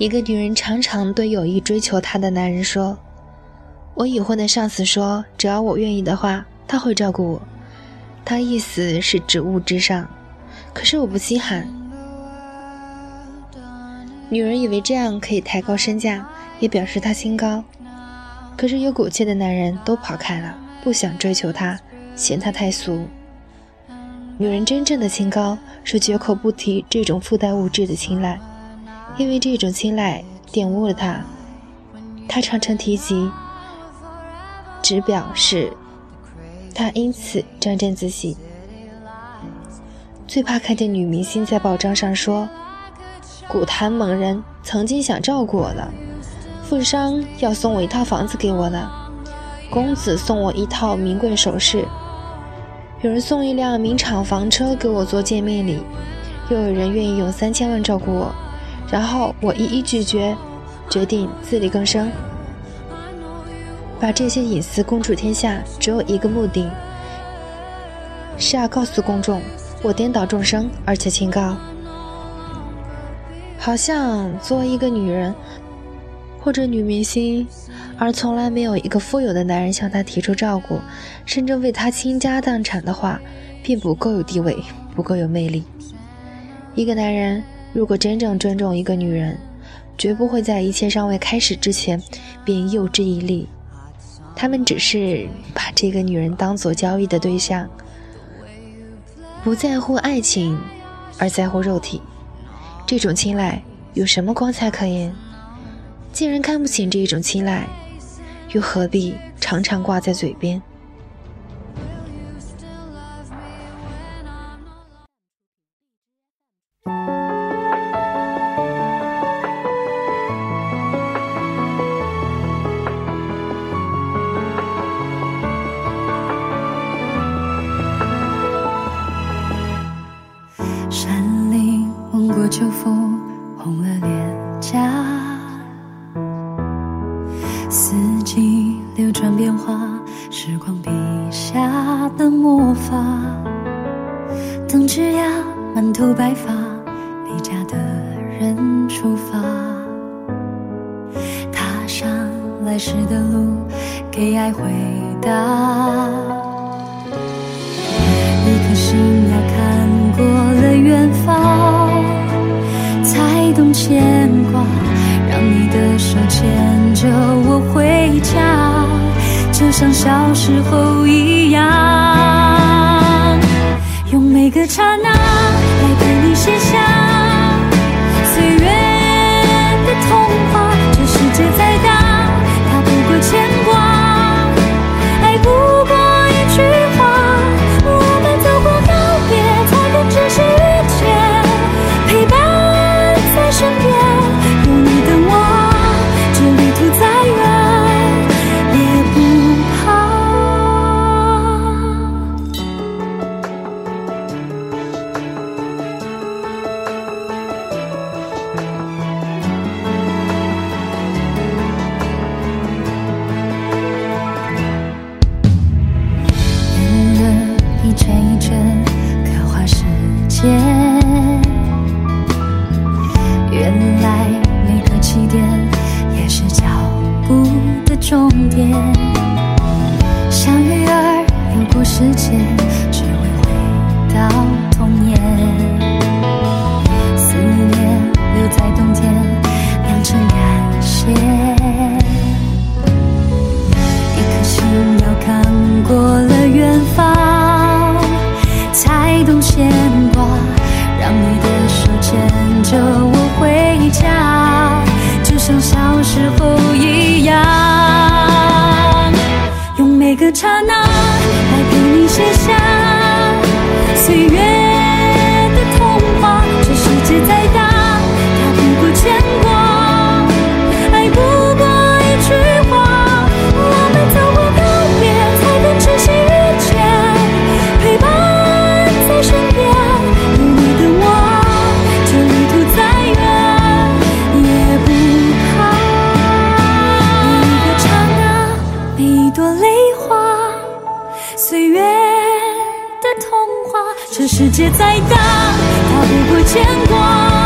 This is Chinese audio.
一个女人常常对有意追求她的男人说：“我已婚的上司说，只要我愿意的话，他会照顾我。他意思是指物质上，可是我不稀罕。”女人以为这样可以抬高身价，也表示她清高。可是有骨气的男人都跑开了，不想追求她，嫌她太俗。女人真正的清高是绝口不提这种附带物质的青睐。因为这种青睐玷污了他，他常常提及，只表示他因此沾沾自喜。最怕看见女明星在报章上说：“古坛猛人曾经想照顾我的，富商要送我一套房子给我的，公子送我一套名贵首饰，有人送一辆名厂房车给我做见面礼，又有人愿意用三千万照顾我。”然后我一一拒绝，决定自力更生，把这些隐私公诸天下，只有一个目的，是要告诉公众，我颠倒众生，而且清高。好像作为一个女人或者女明星，而从来没有一个富有的男人向她提出照顾，甚至为她倾家荡产的话，并不够有地位，不够有魅力。一个男人。如果真正尊重一个女人，绝不会在一切尚未开始之前便诱之以利。他们只是把这个女人当做交易的对象，不在乎爱情，而在乎肉体。这种青睐有什么光彩可言？既然看不起这种青睐，又何必常常挂在嘴边？四季流转变化，时光笔下的魔法。等枝桠满头白发，离家的人出发，踏上来时的路，给爱回答。一颗心要看过了远方。才懂牵挂，让你的手牵着，就像小时候一样，用每个刹那来陪你写下岁月世界，只为回到童年。思念留在冬天，酿成感谢。一颗心要看过了远方，才懂牵挂。让你的手牵着我回家，就像小时候一样。用每个刹那，写下这世界再大，逃不过牵挂，